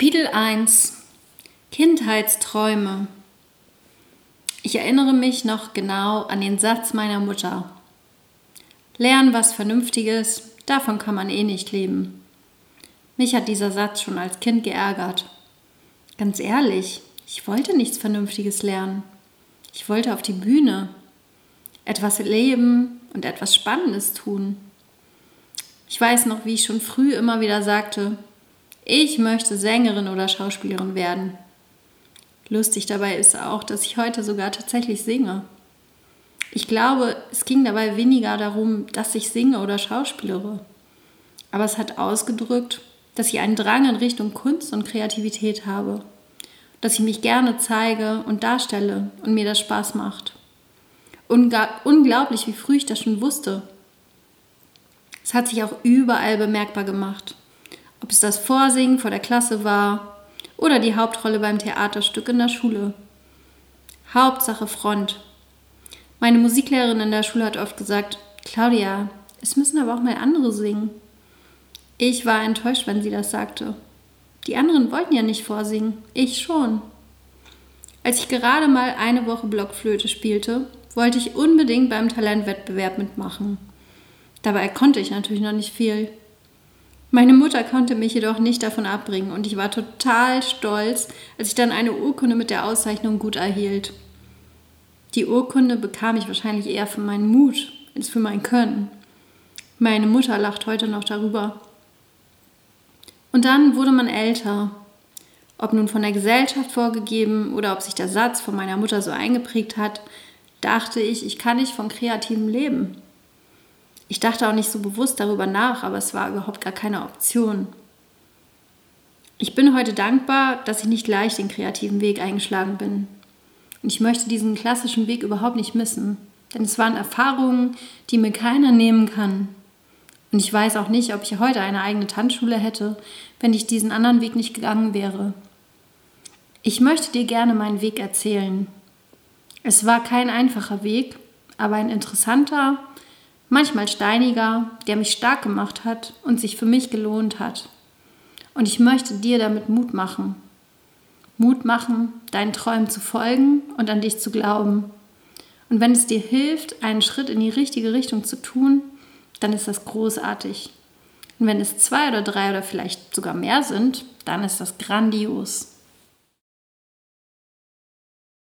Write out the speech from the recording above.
Kapitel 1 Kindheitsträume Ich erinnere mich noch genau an den Satz meiner Mutter. Lernen was Vernünftiges, davon kann man eh nicht leben. Mich hat dieser Satz schon als Kind geärgert. Ganz ehrlich, ich wollte nichts Vernünftiges lernen. Ich wollte auf die Bühne, etwas leben und etwas Spannendes tun. Ich weiß noch, wie ich schon früh immer wieder sagte, ich möchte Sängerin oder Schauspielerin werden. Lustig dabei ist auch, dass ich heute sogar tatsächlich singe. Ich glaube, es ging dabei weniger darum, dass ich singe oder schauspielere. Aber es hat ausgedrückt, dass ich einen Drang in Richtung Kunst und Kreativität habe. Dass ich mich gerne zeige und darstelle und mir das Spaß macht. Unglaublich, wie früh ich das schon wusste. Es hat sich auch überall bemerkbar gemacht. Ob es das Vorsingen vor der Klasse war oder die Hauptrolle beim Theaterstück in der Schule. Hauptsache Front. Meine Musiklehrerin in der Schule hat oft gesagt, Claudia, es müssen aber auch mal andere singen. Ich war enttäuscht, wenn sie das sagte. Die anderen wollten ja nicht vorsingen, ich schon. Als ich gerade mal eine Woche Blockflöte spielte, wollte ich unbedingt beim Talentwettbewerb mitmachen. Dabei konnte ich natürlich noch nicht viel. Meine Mutter konnte mich jedoch nicht davon abbringen und ich war total stolz, als ich dann eine Urkunde mit der Auszeichnung gut erhielt. Die Urkunde bekam ich wahrscheinlich eher für meinen Mut als für mein Können. Meine Mutter lacht heute noch darüber. Und dann wurde man älter. Ob nun von der Gesellschaft vorgegeben oder ob sich der Satz von meiner Mutter so eingeprägt hat, dachte ich, ich kann nicht von kreativem leben. Ich dachte auch nicht so bewusst darüber nach, aber es war überhaupt gar keine Option. Ich bin heute dankbar, dass ich nicht gleich den kreativen Weg eingeschlagen bin. Und ich möchte diesen klassischen Weg überhaupt nicht missen, denn es waren Erfahrungen, die mir keiner nehmen kann. Und ich weiß auch nicht, ob ich heute eine eigene Tanzschule hätte, wenn ich diesen anderen Weg nicht gegangen wäre. Ich möchte dir gerne meinen Weg erzählen. Es war kein einfacher Weg, aber ein interessanter manchmal steiniger, der mich stark gemacht hat und sich für mich gelohnt hat. Und ich möchte dir damit Mut machen. Mut machen, deinen Träumen zu folgen und an dich zu glauben. Und wenn es dir hilft, einen Schritt in die richtige Richtung zu tun, dann ist das großartig. Und wenn es zwei oder drei oder vielleicht sogar mehr sind, dann ist das grandios.